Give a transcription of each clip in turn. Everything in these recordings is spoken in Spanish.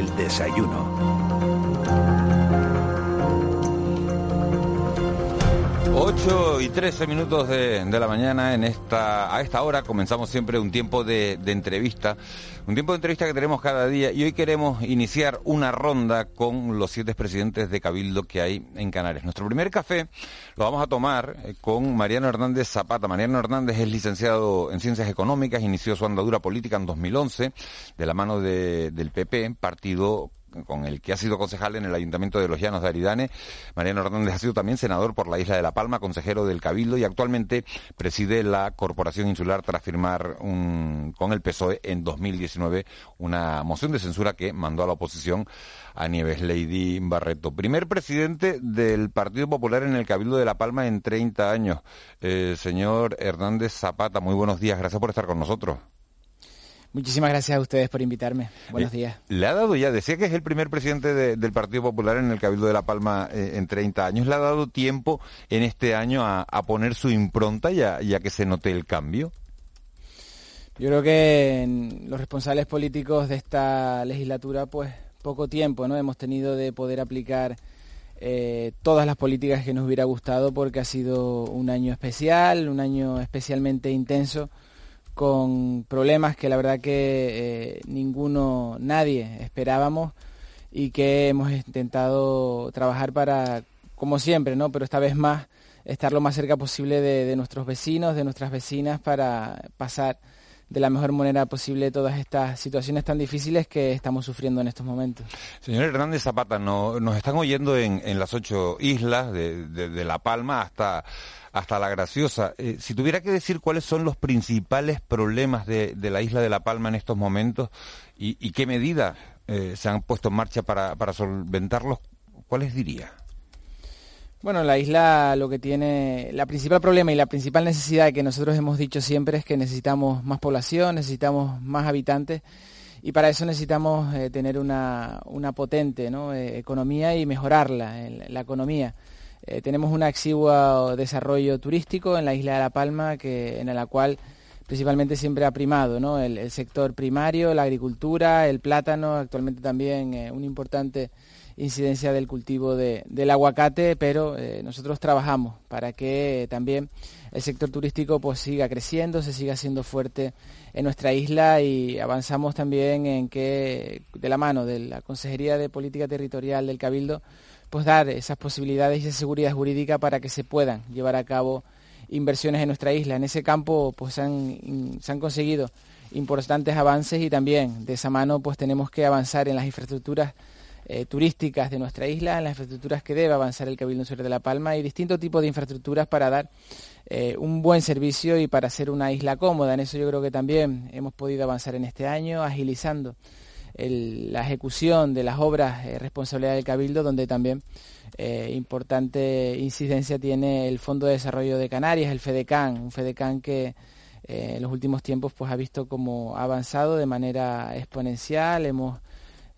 El desayuno. 8 y 13 minutos de, de, la mañana en esta a esta hora comenzamos siempre un tiempo de, de, entrevista un tiempo de entrevista que tenemos cada día y hoy queremos iniciar una ronda con los siete presidentes de Cabildo que hay en Canarias. Nuestro primer café lo vamos a tomar eh, con Mariano Hernández Zapata. Mariano Hernández es licenciado en Ciencias Económicas, inició su andadura política en 2011 de la mano de, del PP, partido con el que ha sido concejal en el Ayuntamiento de Los Llanos de Aridane. Mariano Hernández ha sido también senador por la isla de La Palma, consejero del Cabildo y actualmente preside la Corporación Insular tras firmar un, con el PSOE en 2019 una moción de censura que mandó a la oposición a Nieves Lady Barreto. Primer presidente del Partido Popular en el Cabildo de La Palma en 30 años. Eh, señor Hernández Zapata, muy buenos días. Gracias por estar con nosotros. Muchísimas gracias a ustedes por invitarme. Buenos días. Le ha dado ya, decía que es el primer presidente de, del Partido Popular en el Cabildo de La Palma eh, en 30 años. ¿Le ha dado tiempo en este año a, a poner su impronta ya, ya que se note el cambio? Yo creo que los responsables políticos de esta legislatura, pues poco tiempo, ¿no? Hemos tenido de poder aplicar eh, todas las políticas que nos hubiera gustado porque ha sido un año especial, un año especialmente intenso con problemas que la verdad que eh, ninguno, nadie esperábamos y que hemos intentado trabajar para, como siempre, ¿no? Pero esta vez más, estar lo más cerca posible de, nuestros vecinos, de nuestras vecinas, para pasar de la mejor manera posible todas estas situaciones tan difíciles que estamos sufriendo en estos momentos. Señor Hernández Zapata, no, nos están oyendo en, en, las ocho islas, de, de, de La Palma hasta hasta La Graciosa. Eh, si tuviera que decir cuáles son los principales problemas de, la isla de La Palma en estos momentos y, qué medidas eh, se han puesto en marcha para, solventarlos, ¿cuáles diría? Bueno, la isla lo que tiene, la principal problema y la principal necesidad que nosotros hemos dicho siempre es que necesitamos más población, necesitamos más habitantes y para eso necesitamos eh, tener una, potente ¿no? economía y mejorarla, la economía. Eh, tenemos un exiguo desarrollo turístico en la isla de La Palma, que, en la cual principalmente siempre ha primado el, sector primario, la agricultura, el plátano, actualmente también eh, un importante incidencia del cultivo de, del aguacate, pero eh, nosotros trabajamos para que también el sector turístico pues siga creciendo, se siga siendo fuerte en nuestra isla y avanzamos también en que de la mano de la Consejería de Política Territorial del Cabildo pues dar esas posibilidades y esa seguridad jurídica para que se puedan llevar a cabo inversiones en nuestra isla. En ese campo pues se han conseguido importantes avances y también de esa mano pues tenemos que avanzar en las infraestructuras eh, turísticas de nuestra isla, en las infraestructuras que debe avanzar el Cabildo Sur de La Palma y distintos tipos de infraestructuras para dar eh, un buen servicio y para ser una isla cómoda. En eso yo creo que también hemos podido avanzar en este año, agilizando la ejecución de las obras eh, responsabilidad del Cabildo, donde también eh, importante incidencia tiene el Fondo de Desarrollo de Canarias, el FEDECAN, un FEDECAN que eh, en los últimos tiempos pues ha visto como ha avanzado de manera exponencial, hemos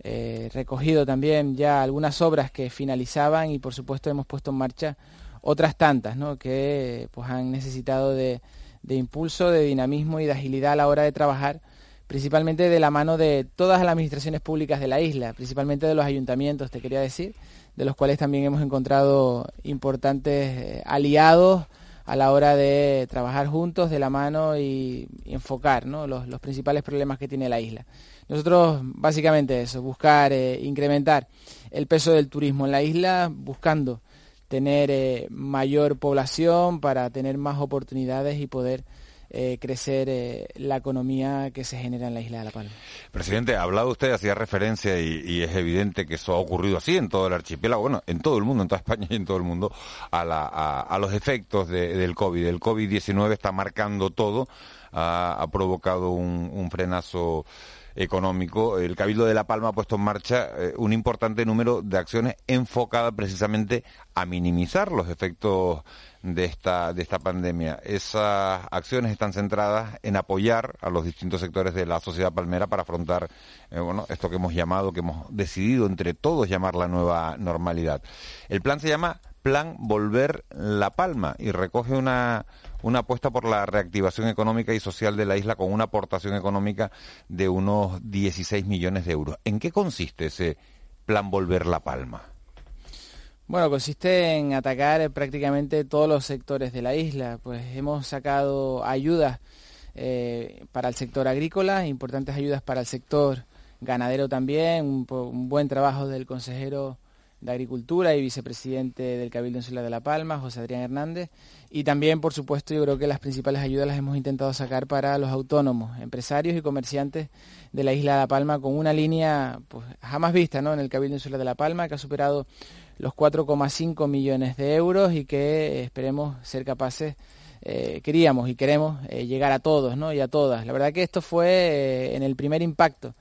eh, recogido también ya algunas obras que finalizaban y por supuesto hemos puesto en marcha otras tantas ¿no? que pues han necesitado de, de impulso, de dinamismo y de agilidad a la hora de trabajar principalmente de la mano de todas las administraciones públicas de la isla, principalmente de los ayuntamientos, te quería decir, de los cuales también hemos encontrado importantes eh, aliados a la hora de trabajar juntos de la mano y, enfocar los, principales problemas que tiene la isla. Nosotros básicamente eso, buscar eh, incrementar el peso del turismo en la isla, buscando tener eh, mayor población para tener más oportunidades y poder eh, crecer eh, la economía que se genera en la isla de La Palma. Presidente, ha hablado usted, hacía referencia y, es evidente que eso ha ocurrido así en todo el archipiélago, bueno, en todo el mundo, en toda España y en todo el mundo, a, la, a, a los efectos de, del COVID. El COVID-19 está marcando todo, ha, provocado un frenazo económico, el Cabildo de La Palma ha puesto en marcha eh, un importante número de acciones enfocadas precisamente a minimizar los efectos de esta, de esta pandemia. Esas acciones están centradas en apoyar a los distintos sectores de la sociedad palmera para afrontar eh, bueno, esto que hemos llamado, que hemos decidido entre todos llamar la nueva normalidad. El plan se llama Plan Volver La Palma y recoge una, una apuesta por la reactivación económica y social de la isla con una aportación económica de unos 16 millones de euros. ¿En qué consiste ese plan Volver La Palma? Bueno, consiste en atacar prácticamente todos los sectores de la isla. Pues hemos sacado ayudas eh, para el sector agrícola, importantes ayudas para el sector ganadero también, un, buen trabajo del consejero de Agricultura y vicepresidente del Cabildo Insular de La Palma, José Adrián Hernández. Y también, por supuesto, yo creo que las principales ayudas las hemos intentado sacar para los autónomos, empresarios y comerciantes de la isla de La Palma, con una línea pues, jamás vista ¿no? en el Cabildo Insular de La Palma, que ha superado los 4,5 millones de euros y que esperemos ser capaces eh, queríamos y queremos eh, llegar a todos ¿no? y a todas. La verdad que esto fue eh, en el primer impacto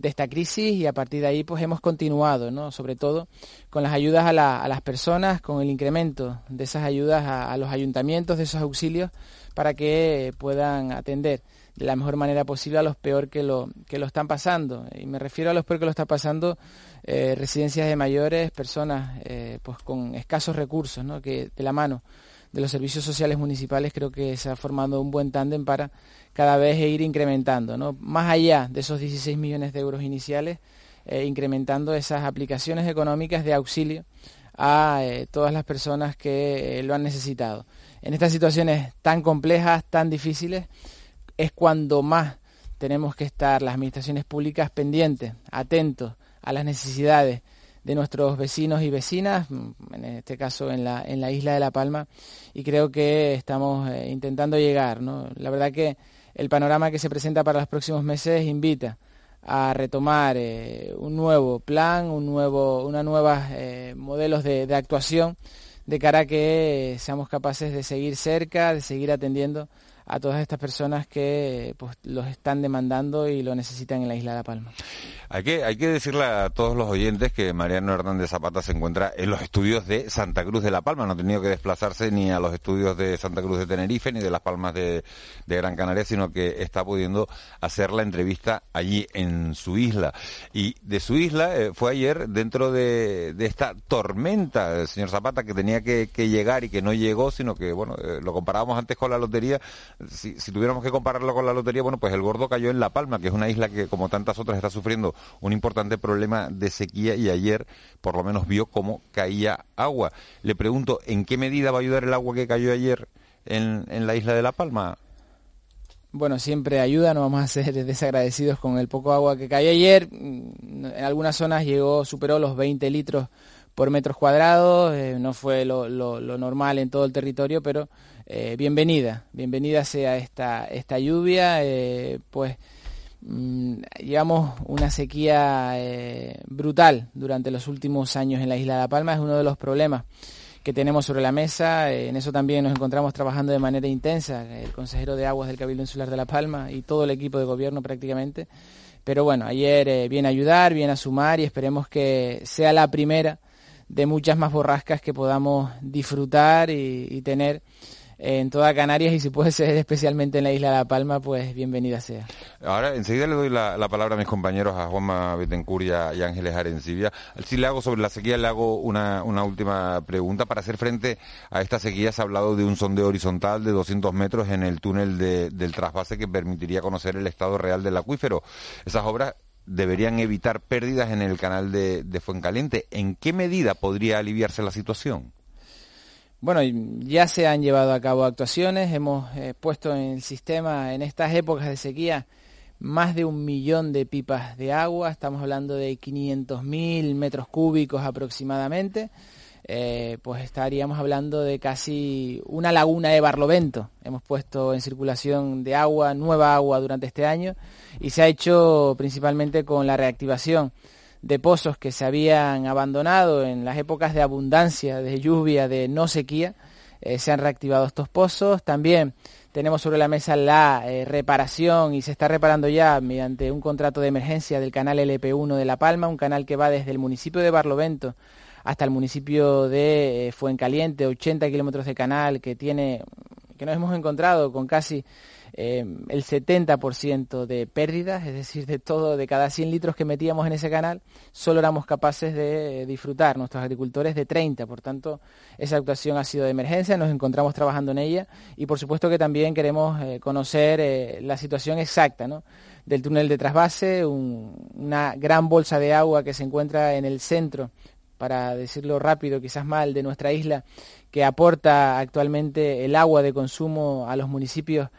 de esta crisis y a partir de ahí pues hemos continuado, ¿no? sobre todo con las ayudas a, las personas, con el incremento de esas ayudas a, los ayuntamientos, de esos auxilios, para que puedan atender de la mejor manera posible a los peor que lo, que lo están pasando. Y me refiero a los peor que lo están pasando residencias de mayores, personas pues con escasos recursos, ¿no? que de la mano de los servicios sociales municipales creo que se ha formado un buen tándem para cada vez ir incrementando, ¿no? más allá de esos 16 millones de euros iniciales, eh, incrementando esas aplicaciones económicas de auxilio a eh, todas las personas que eh, lo han necesitado. En estas situaciones tan complejas, tan difíciles, es cuando más tenemos que estar las administraciones públicas pendientes, atentos a las necesidades de nuestros vecinos y vecinas, en este caso en la, en la isla de La Palma, y creo que estamos eh, intentando llegar. ¿no? La verdad que el panorama que se presenta para los próximos meses invita a retomar eh, un nuevo plan, un nuevo, una nuevas eh, modelos de, de actuación de cara a que seamos capaces de seguir cerca, de seguir atendiendo a todas estas personas que pues, los están demandando y lo necesitan en la isla de La Palma. Hay que, decirle a todos los oyentes que Mariano Hernández Zapata se encuentra en los estudios de Santa Cruz de La Palma. No ha tenido que desplazarse ni a los estudios de Santa Cruz de Tenerife ni de Las Palmas de, Gran Canaria, sino que está pudiendo hacer la entrevista allí en su isla. Y de su isla eh, fue ayer dentro de, esta tormenta, señor Zapata, que tenía que, llegar y que no llegó, sino que, bueno, eh, lo comparábamos antes con la lotería. Si, tuviéramos que compararlo con la lotería, bueno, pues el gordo cayó en La Palma, que es una isla que, como tantas otras, está sufriendo un importante problema de sequía y ayer por lo menos vio cómo caía agua. Le pregunto, ¿en qué medida va a ayudar el agua que cayó ayer en, la isla de La Palma? Bueno, siempre ayuda, no vamos a ser desagradecidos con el poco agua que cayó ayer. En algunas zonas llegó, superó los 20 litros por metros cuadrados, eh, no fue lo, normal en todo el territorio, pero eh, bienvenida, bienvenida sea esta, esta lluvia, eh, pues Mm, llevamos una sequía eh, brutal durante los últimos años en la isla de La Palma, es uno de los problemas que tenemos sobre la mesa. En eso también nos encontramos trabajando de manera intensa, el consejero de aguas del Cabildo Insular de La Palma y todo el equipo de gobierno prácticamente. Pero bueno, ayer eh, viene a ayudar, viene a sumar y esperemos que sea la primera de muchas más borrascas que podamos disfrutar y tener en toda Canarias y si puede ser especialmente en la isla de La Palma, pues bienvenida sea. Ahora, enseguida le doy la, palabra a mis compañeros, a Juanma Betancourt y, Ángeles Arencibia. Si le hago sobre la sequía, le hago una, última pregunta. Para hacer frente a esta sequía se ha hablado de un sondeo horizontal de 200 metros en el túnel del trasvase que permitiría conocer el estado real del acuífero. Esas obras deberían evitar pérdidas en el canal de, de Fuencaliente. ¿En qué medida podría aliviarse la situación? Bueno, ya se han llevado a cabo actuaciones, hemos eh, puesto en el sistema en estas épocas de sequía más de un millón de pipas de agua, estamos hablando de 500.000 metros cúbicos aproximadamente, eh, pues estaríamos hablando de casi una laguna de Barlovento. Hemos puesto en circulación de agua, nueva agua durante este año y se ha hecho principalmente con la reactivación de pozos que se habían abandonado en las épocas de abundancia, de lluvia, de no sequía, eh, se han reactivado estos pozos. También tenemos sobre la mesa la eh, reparación y se está reparando ya mediante un contrato de emergencia del canal LP1 de La Palma, un canal que va desde el municipio de Barlovento hasta el municipio de eh, Fuencaliente, 80 kilómetros de canal que tiene, que nos hemos encontrado con casi eh, el 70% de pérdidas, es decir, de todo, de cada 100 litros que metíamos en ese canal, solo éramos capaces de disfrutar, nuestros agricultores de 30. Por tanto, esa actuación ha sido de emergencia, nos encontramos trabajando en ella y por supuesto que también queremos eh, conocer eh, la situación exacta del túnel de trasvase, una gran bolsa de agua que se encuentra en el centro para decirlo rápido, quizás mal, de nuestra isla, que aporta actualmente el agua de consumo a los municipios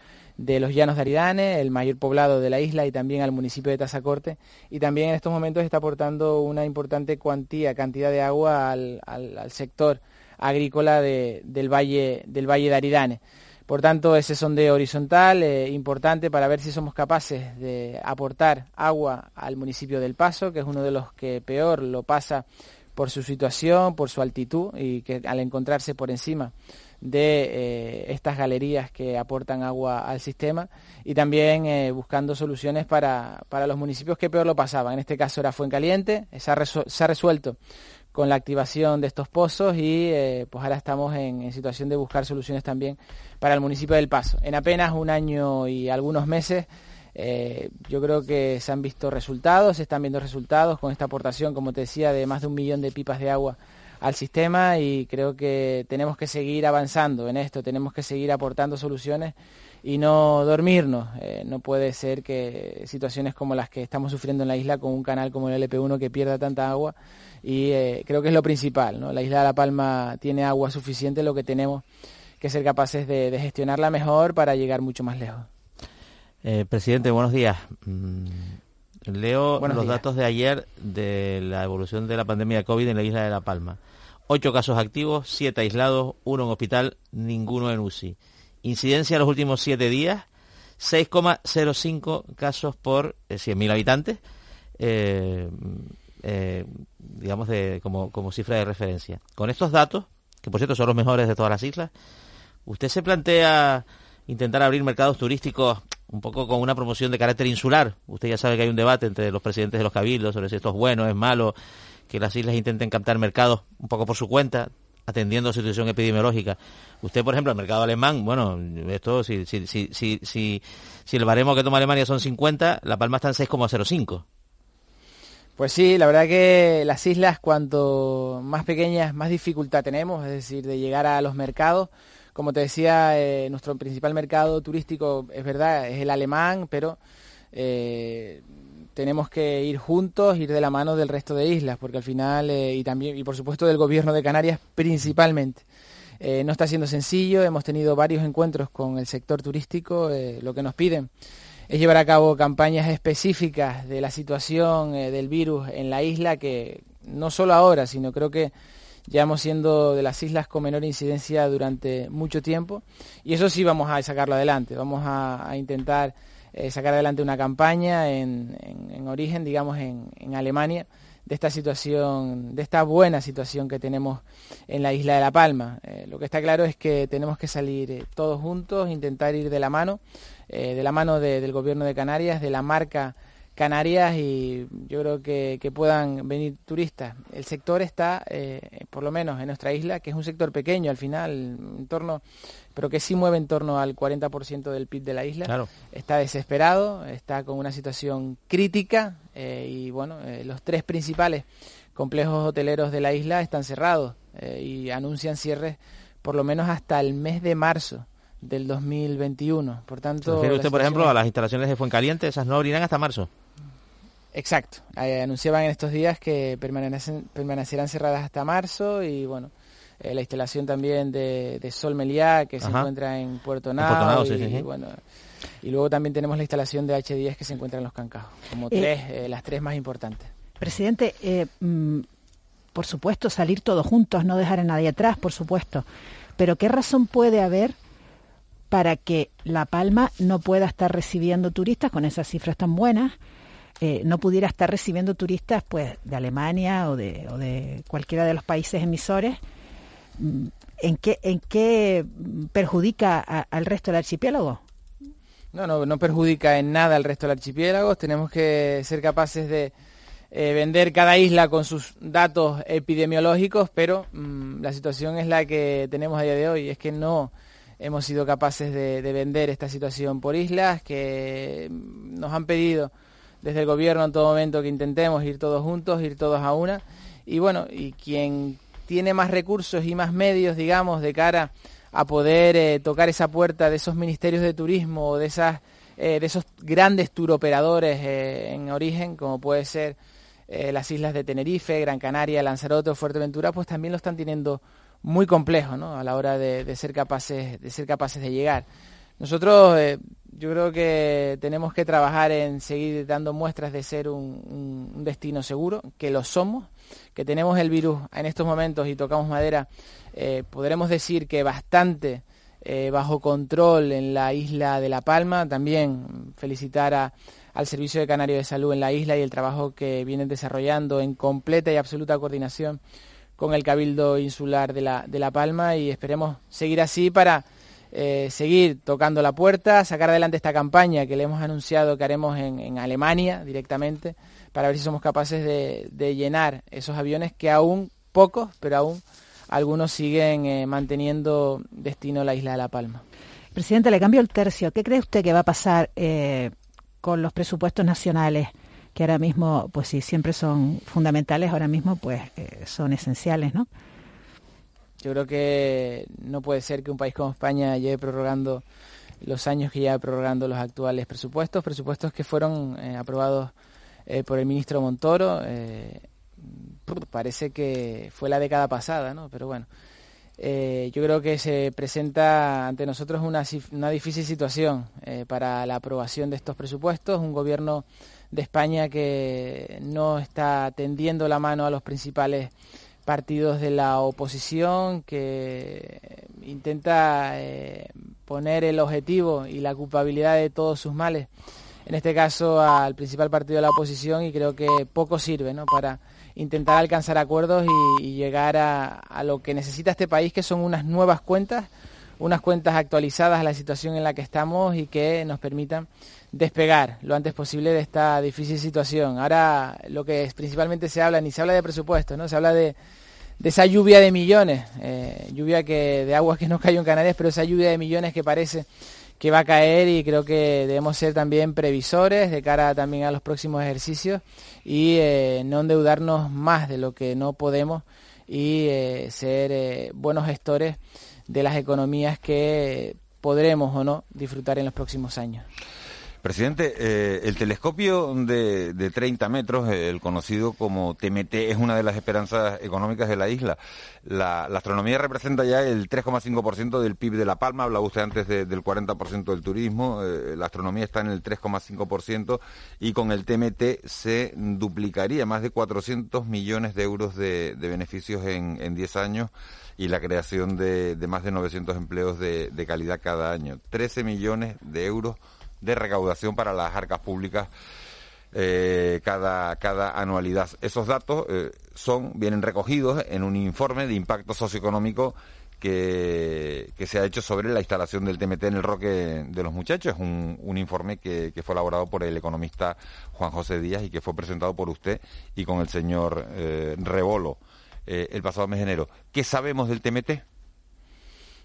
de los Llanos de Aridane, el mayor poblado de la isla, y también al municipio de Tazacorte. Y también en estos momentos está aportando una importante cuantía, cantidad de agua al, sector agrícola del, valle, del Valle de Aridane. Por tanto, ese sondeo horizontal eh, importante para ver si somos capaces de aportar agua al municipio del Paso, que es uno de los que peor lo pasa por su situación, por su altitud y que al encontrarse por encima de eh, estas galerías que aportan agua al sistema y también eh, buscando soluciones para, para, los municipios que peor lo pasaban. En este caso era Fuencaliente, se ha, se ha resuelto con la activación de estos pozos y eh, pues ahora estamos en, en, situación de buscar soluciones también para el municipio del Paso. En apenas un año y algunos meses yo creo que se han visto resultados, se están viendo resultados con esta aportación, como te decía, de más de un millón de pipas de agua al sistema y creo que tenemos que seguir avanzando en esto, tenemos que seguir aportando soluciones y no dormirnos. Eh, no puede ser que situaciones como las que estamos sufriendo en la isla con un canal como el LP1 que pierda tanta agua y eh, creo que es lo principal. ¿no? La isla de La Palma tiene agua suficiente, lo que tenemos que ser capaces de gestionarla mejor para llegar mucho más lejos. Eh, presidente, buenos días. Mm, leo los datos de ayer de la evolución de la pandemia de COVID en la isla de La Palma. Ocho casos activos, siete aislados, uno en hospital, ninguno en UCI. Incidencia en los últimos siete días, 6,05 casos por 100.000 eh, habitantes, eh, digamos, de, como, como cifra de referencia. Con estos datos, que por cierto son los mejores de todas las islas, ¿usted se plantea intentar abrir mercados turísticos un poco con una promoción de carácter insular. Usted ya sabe que hay un debate entre los presidentes de los cabildos sobre si esto es bueno, es malo, que las islas intenten captar mercados un poco por su cuenta, atendiendo a la situación epidemiológica. Usted, por ejemplo, el mercado alemán, bueno, esto, si, si, si, si, si, el baremo que toma Alemania son 50, La Palma está en 6,05. Pues sí, la verdad que las islas, cuanto más pequeñas, más dificultad tenemos, es decir, de llegar a los mercados. Como te decía, eh, nuestro principal mercado turístico, es verdad, es el alemán, pero eh, tenemos que ir juntos, ir de la mano del resto de islas, porque al final, eh, y también, y por supuesto del gobierno de Canarias principalmente. no está siendo sencillo, hemos tenido varios encuentros con el sector turístico, lo que nos piden es llevar a cabo campañas específicas de la situación del virus en la isla, que no solo ahora, sino creo que llevamos siendo de las islas con menor incidencia durante mucho tiempo y eso sí vamos a sacarlo adelante, vamos a, intentar eh, sacar adelante una campaña en, origen, digamos, en, Alemania de esta situación, de esta buena situación que tenemos en la isla de La Palma. Eh, lo que está claro es que tenemos que salir eh, todos juntos, intentar ir de la mano, de la mano del gobierno de Canarias, de la marca Canarias y yo creo que, puedan venir turistas. El sector está, eh, por lo menos en nuestra isla, que es un sector pequeño al final, en torno, pero que sí mueve en torno al 40% del PIB de la isla. Está desesperado, está con una situación crítica eh, y bueno, eh, los tres principales complejos hoteleros de la isla están cerrados y anuncian cierres por lo menos hasta el mes de marzo del 2021. Por tanto, ¿Se usted, por ejemplo, a las instalaciones de Fuencaliente? Esas no abrirán hasta marzo. Exacto. Eh, anunciaban en estos días que permanecerán cerradas hasta marzo y bueno, eh, la instalación también de, Sol Meliá que se encuentra en Puerto Nao, y, bueno y luego también tenemos la instalación de H10 que se encuentra en Los Cancajos, como eh, tres, las tres más importantes. Presidente, mm, por supuesto salir todos juntos, no dejar a nadie atrás, por supuesto, pero ¿qué razón puede haber para que La Palma no pueda estar recibiendo turistas con esas cifras tan buenas? Eh, no pudiera estar recibiendo turistas pues de Alemania o de, o de cualquiera de los países emisores, mm, ¿en qué, en qué perjudica al resto del archipiélago? No, no, no perjudica en nada al resto del archipiélago. Tenemos que ser capaces de eh, vender cada isla con sus datos epidemiológicos, pero mm, la situación es la que tenemos a día de hoy. Es que no hemos sido capaces de, vender esta situación por islas, que nos han pedido desde el gobierno en todo momento que intentemos ir todos juntos, ir todos a una. Y bueno, y quien tiene más recursos y más medios, digamos, de cara a poder eh, tocar esa puerta de esos ministerios de turismo o de esas eh, de esos grandes turoperadores eh, en origen, como puede ser las islas de Tenerife, Gran Canaria, Lanzarote o Fuerteventura, pues también lo están teniendo muy complejo ¿no? a la hora de, ser capaces, de ser capaces de llegar. Nosotros eh, yo creo que tenemos que trabajar en seguir dando muestras de ser un, destino seguro, que lo somos, que tenemos el virus en estos momentos y tocamos madera, eh, podremos decir que bastante eh, bajo control en la isla de La Palma. También felicitar al Servicio de Canario de Salud en la isla y el trabajo que vienen desarrollando en completa y absoluta coordinación con el Cabildo Insular de La, de la Palma y esperemos seguir así para eh, seguir tocando la puerta, sacar adelante esta campaña que le hemos anunciado que haremos en, Alemania directamente para ver si somos capaces de, llenar esos aviones que aún pocos, pero aún algunos siguen eh, manteniendo destino la isla de La Palma. Presidente, le cambio el tercio. ¿Qué cree usted que va a pasar eh, con los presupuestos nacionales? que ahora mismo, pues sí, siempre son fundamentales, ahora mismo pues son esenciales, ¿no? Yo creo que no puede ser que un país como España lleve prorrogando los años que lleva prorrogando los actuales presupuestos, presupuestos que fueron eh, aprobados eh, por el ministro Montoro. parece que fue la década pasada, ¿no? Pero bueno, yo creo que se presenta ante nosotros una, una difícil situación para la aprobación de estos presupuestos. Un gobierno de España que no está tendiendo la mano a los principales partidos de la oposición, que intenta eh, poner el objetivo y la culpabilidad de todos sus males, en este caso al principal partido de la oposición, y creo que poco sirve ¿no? para intentar alcanzar acuerdos y, llegar a, a lo que necesita este país, que son unas nuevas cuentas, unas cuentas actualizadas a la situación en la que estamos y que nos permitan despegar lo antes posible de esta difícil situación. Ahora lo que principalmente se habla, ni se habla de presupuesto, ¿no? Se habla de, esa lluvia de millones, eh, lluvia de agua que no cayó en Canarias, pero esa lluvia de millones que parece que va a caer y creo que debemos ser también previsores de cara también a los próximos ejercicios y eh, no endeudarnos más de lo que no podemos y eh, ser buenos gestores de las economías que podremos o no disfrutar en los próximos años. Presidente, eh, el telescopio de, de 30 metros, el conocido como TMT, es una de las esperanzas económicas de la isla. La, astronomía representa ya el 3,5% del PIB de La Palma, hablaba usted antes del 40% del turismo, eh, la astronomía está en el 3,5% y con el TMT se duplicaría más de 400 millones de euros de, beneficios en, en 10 años y la creación de, más de 900 empleos de, de calidad cada año. 13 millones de euros de recaudación para las arcas públicas eh, cada, cada anualidad. Esos datos eh, son, vienen recogidos en un informe de impacto socioeconómico que, que, se ha hecho sobre la instalación del TMT en el Roque de los Muchachos. Un, un informe que, que, fue elaborado por el economista Juan José Díaz y que fue presentado por usted y con el señor eh, Rebolo el pasado mes de enero. ¿Qué sabemos del TMT?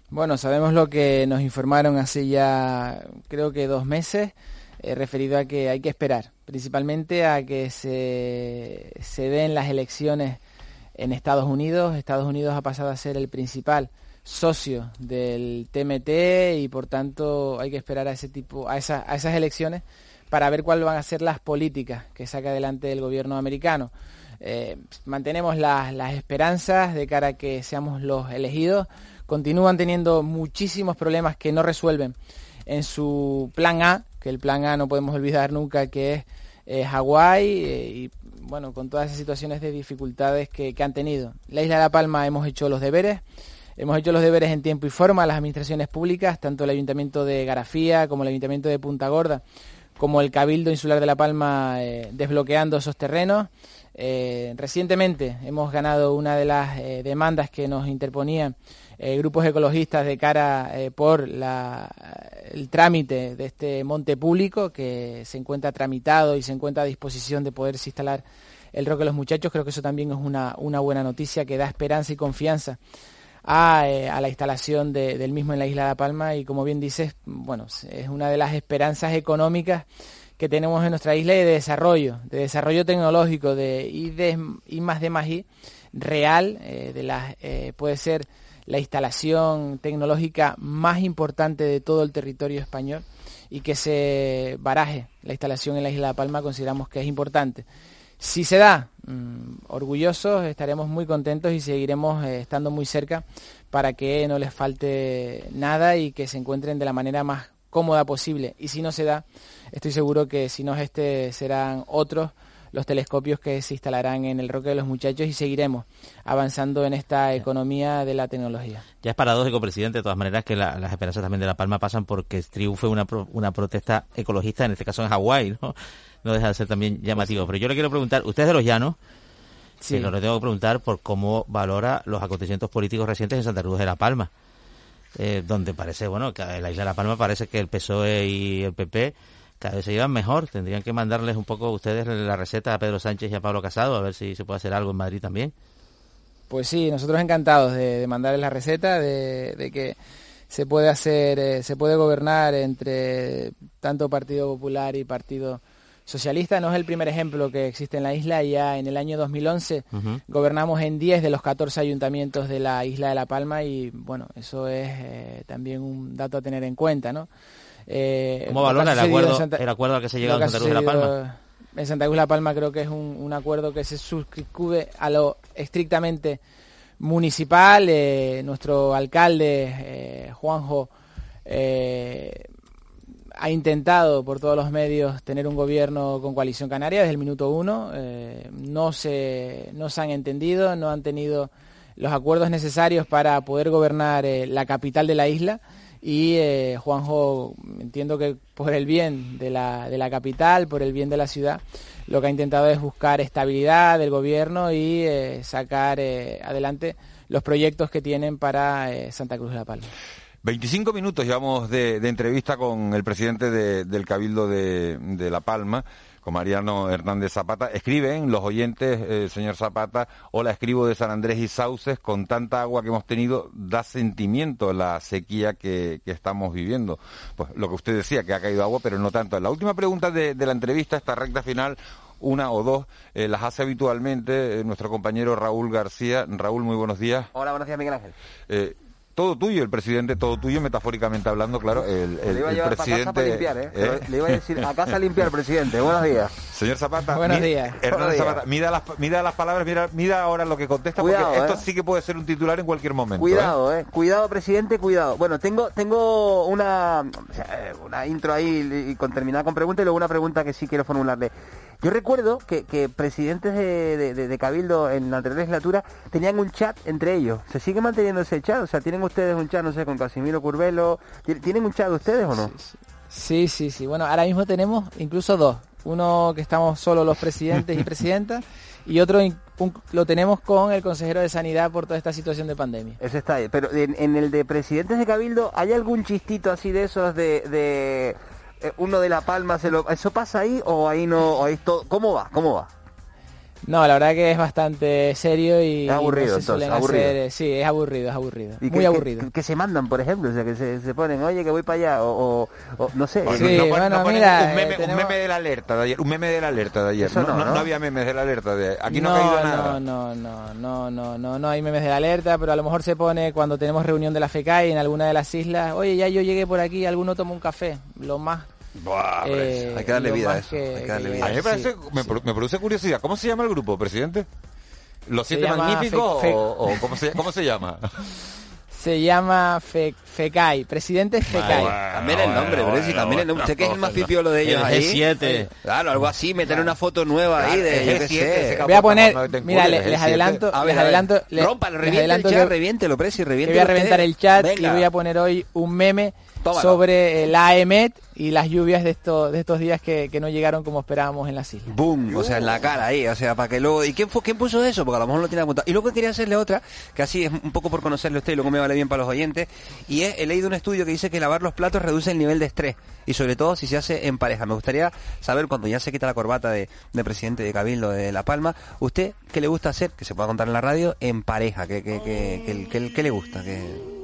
Bueno, sabemos lo que nos informaron hace ya creo que dos meses, eh, referido a que hay que esperar, principalmente a que se, se den las elecciones en Estados Unidos. Estados Unidos ha pasado a ser el principal socio del TMT y por tanto hay que esperar a ese tipo, a, a esas elecciones para ver cuáles van a ser las políticas que saca adelante el gobierno americano. Eh, mantenemos las, las esperanzas de cara a que seamos los elegidos continúan teniendo muchísimos problemas que no resuelven en su plan A, que el plan A no podemos olvidar nunca que es eh, Hawái eh, y bueno, con todas esas situaciones de dificultades que, han tenido. La isla de La Palma hemos hecho los deberes, hemos hecho los deberes en tiempo y forma, las administraciones públicas, tanto el Ayuntamiento de Garafía como el Ayuntamiento de Punta Gorda, como el Cabildo Insular de La Palma eh, desbloqueando esos terrenos. recientemente hemos ganado una de las demandas que nos interponían eh, grupos ecologistas de cara eh, por el trámite de este monte público que se encuentra tramitado y se encuentra a disposición de poderse instalar el roque de los muchachos. Creo que eso también es una, una buena noticia que da esperanza y confianza a, eh, a la instalación del mismo en la isla de La Palma y como bien dices, bueno, es una de las esperanzas económicas que tenemos en nuestra isla y de desarrollo, de desarrollo tecnológico, de I, de, I más de I, real, de las, puede ser la instalación tecnológica más importante de todo el territorio español y que se baraje la instalación en la isla de Palma consideramos que es importante. Si se da, mm, orgullosos, estaremos muy contentos y seguiremos eh, estando muy cerca para que no les falte nada y que se encuentren de la manera más cómoda posible. Y si no se da, estoy seguro que si no es este, serán otros los telescopios que se instalarán en el Roque de los Muchachos y seguiremos avanzando en esta economía de la tecnología. Ya es paradójico, presidente, de todas maneras, que las esperanzas también de La Palma pasan porque triunfe una, una protesta ecologista, en este caso en Hawái, ¿no? No deja de ser también llamativo. Pero yo le quiero preguntar, usted es de los llanos, sí. lo le tengo que preguntar por cómo valora los acontecimientos políticos recientes en Santa Cruz de La Palma. Eh, donde parece, bueno, que en la isla de La Palma parece que el PSOE y el PP cada vez se llevan mejor. Tendrían que mandarles un poco ustedes la receta a Pedro Sánchez y a Pablo Casado, a ver si se puede hacer algo en Madrid también. Pues sí, nosotros encantados de, mandarles la receta, de, que se puede hacer, eh, se puede gobernar entre tanto Partido Popular y Partido Socialista. No es el primer ejemplo que existe en la isla. Ya en el año 2011 gobernamos en 10 de los 14 ayuntamientos de la isla de La Palma y bueno, eso es eh, también un dato a tener en cuenta, ¿no? Eh, ¿Cómo valora el acuerdo, el acuerdo al que se llegó en Santa Cruz de La Palma? En Santa Cruz de La Palma creo que es un, acuerdo que se suscribe a lo estrictamente municipal. Eh, nuestro alcalde, eh, Juanjo, ha intentado por todos los medios tener un gobierno con coalición canaria desde el minuto uno. no, se, no se han entendido, no han tenido los acuerdos necesarios para poder gobernar la capital de la isla y eh, Juanjo, entiendo que por el bien de la, de la capital, por el bien de la ciudad, lo que ha intentado es buscar estabilidad del gobierno y eh, sacar eh, adelante los proyectos que tienen para Santa Cruz de la Palma. 25 minutos llevamos de, entrevista con el presidente del Cabildo de, de La Palma con Mariano Hernández Zapata. Escriben los oyentes, eh, señor Zapata, hola, escribo de San Andrés y Sauces, con tanta agua que hemos tenido, da sentimiento la sequía que, estamos viviendo. Pues lo que usted decía, que ha caído agua, pero no tanto. La última pregunta de, la entrevista, esta recta final, una o dos, eh, las hace habitualmente eh, nuestro compañero Raúl García. Raúl, muy buenos días. Hola, buenos días, Miguel Ángel todo tuyo, el presidente, todo tuyo, metafóricamente hablando, claro. El, el, le iba a llevar presidente. casa para limpiar, ¿eh? ¿eh? Le iba a decir a casa a limpiar, presidente. Buenos días. Señor Zapata. Buenos días. Hernández Zapata, mida las, palabras, mira, mida ahora lo que contesta, porque esto ¿eh? sí que puede ser un titular en cualquier momento. Cuidado, ¿eh? Cuidado, presidente, cuidado. Bueno, tengo, tengo una, una intro ahí y con terminar con pregunta y luego una pregunta que sí quiero formularle. Yo recuerdo que, que presidentes de, de, Cabildo en la anterior legislatura tenían un chat entre ellos. ¿Se sigue manteniendo ese chat? O sea, ¿tienen ustedes un chat, no sé, con Casimiro Curvelo? ¿Tienen un chat ustedes o no? Sí, sí, sí. Bueno, ahora mismo tenemos incluso dos. Uno que estamos solo los presidentes y presidentas y otro lo tenemos con el consejero de Sanidad por toda esta situación de pandemia. Ese está ahí. Pero en, el de presidentes de Cabildo, ¿hay algún chistito así de esos de uno de La Palma, se lo, ¿eso pasa ahí o ahí no? O todo, ¿Cómo va? ¿Cómo va? No, la verdad que es bastante serio y... Es aburrido, entonces, aburrido. Eh, sí, es aburrido, es aburrido. muy aburrido. Que, se mandan, por ejemplo, o sea, que se, ponen, oye, que voy para allá, o, no sé. Sí, bueno, mira... Un meme, un meme de la alerta de ayer, un meme de la alerta de ayer. No, no, había memes de la alerta de ayer. Aquí no, ha caído nada. No, no, no, no, no, no hay memes de la alerta, pero a lo mejor se pone cuando tenemos reunión de la FECAI en alguna de las islas, oye, ya yo llegué por aquí, alguno toma un café, lo más eh, hay que darle vida a eso. A mí me, parece, me, produce curiosidad. ¿Cómo se llama el grupo, presidente? ¿Los Siete Magníficos o, ¿cómo, se, cómo se llama? Se llama Fe, FECAI, presidente FECAI. también el nombre, pero si también el nombre. Sé que es el más pipiolo de ellos ahí. G7. Claro, algo así, meter una foto nueva ahí de G7. Voy a poner, mira, les, adelanto, les adelanto, Rompa, reviente el chat, reviéntelo, Presi, reviente. Voy a reventar el chat y voy a poner hoy un meme sobre la AEMET y las lluvias de estos de estos días que, no llegaron como esperábamos en las islas. ¡Boom! O sea, en la cara ahí, o sea, para que luego... ¿Y quién, fue, quién puso eso? Porque a lo mejor no tiene apuntado. Y luego quería hacerle otra, que así es un poco por conocerle a usted y luego me vale bien para los oyentes, y es, he leído un estudio que dice que lavar los platos reduce el nivel de estrés, y sobre todo si se hace en pareja. Me gustaría saber, cuando ya se quita la corbata de, presidente de Cabildo de La Palma, ¿usted qué le gusta hacer, que se pueda contar en la radio, en pareja? ¿Qué, qué, qué, qué le gusta? ¿Qué...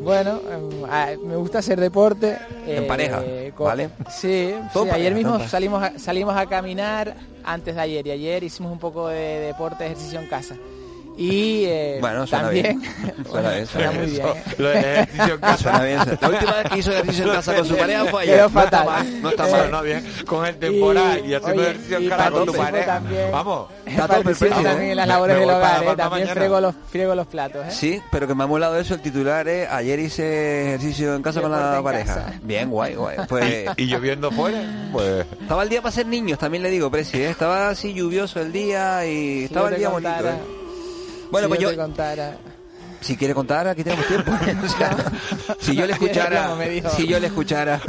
Bueno, em, me gusta hacer deporte. En pareja, eh, ¿vale? Sí, ayer mismo salimos a, salimos a caminar antes de ayer y ayer hicimos un poco de deporte, ejercicio en casa. Y eh, bueno, también. Suena bien. Suena, muy bien. Lo de ejercicio en casa. Suena bien. La última vez que hizo ejercicio en casa con su pareja fue ayer. Quedó fatal. No está mal, no, está mal, no bien. Con el temporal y, y haciendo ejercicio en casa con tu pareja. También, Vamos. Está todo perfecto. también en las labores del hogar, ¿eh? También friego los, friego los platos, ¿eh? Sí, pero que me ha molado eso. El titular es: Ayer hice ejercicio en casa con la pareja. Bien, guay, guay. Pues, ¿Y lloviendo fuera? Pues. Estaba el día para ser niños, también le digo, Presi. ¿eh? Estaba así lluvioso el día y estaba el día bonito. Bueno, pues yo. contara si quiere contar, aquí tenemos tiempo. si yo le escuchara, si yo le escuchara.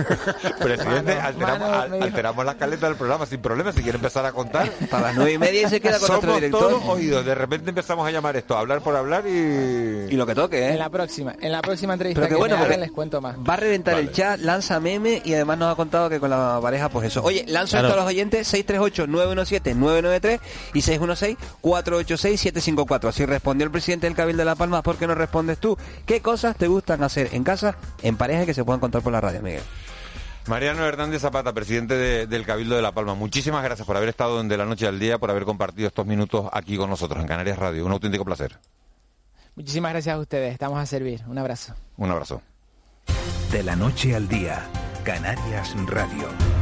Presidente, alteramos, la caleta del programa sin problema. Si quiere empezar a contar. Para las nueve y media y se queda con Somos nuestro director. todos oídos. De repente empezamos a llamar esto, a hablar por hablar y. Y lo que toque, ¿eh? En la próxima, en la próxima entrevista Pero que, bueno, les cuento más. Va a reventar el chat, lanza meme y además nos ha contado que con la pareja, pues eso. Oye, lanzo esto a los oyentes: 638-917-993 y 616-486-754. Si respondió el presidente del Cabildo de La Palma, ¿por qué no respondes tú? ¿Qué cosas te gustan hacer en casa, en pareja, que se puedan contar por la radio, Miguel? Mariano Hernández Zapata, presidente del Cabildo de La Palma, muchísimas gracias por haber estado de la noche al día, por haber compartido estos minutos aquí con nosotros en Canarias Radio. Un auténtico placer. Muchísimas gracias a ustedes, estamos a servir. Un abrazo. Un abrazo. De la noche al día, Canarias Radio.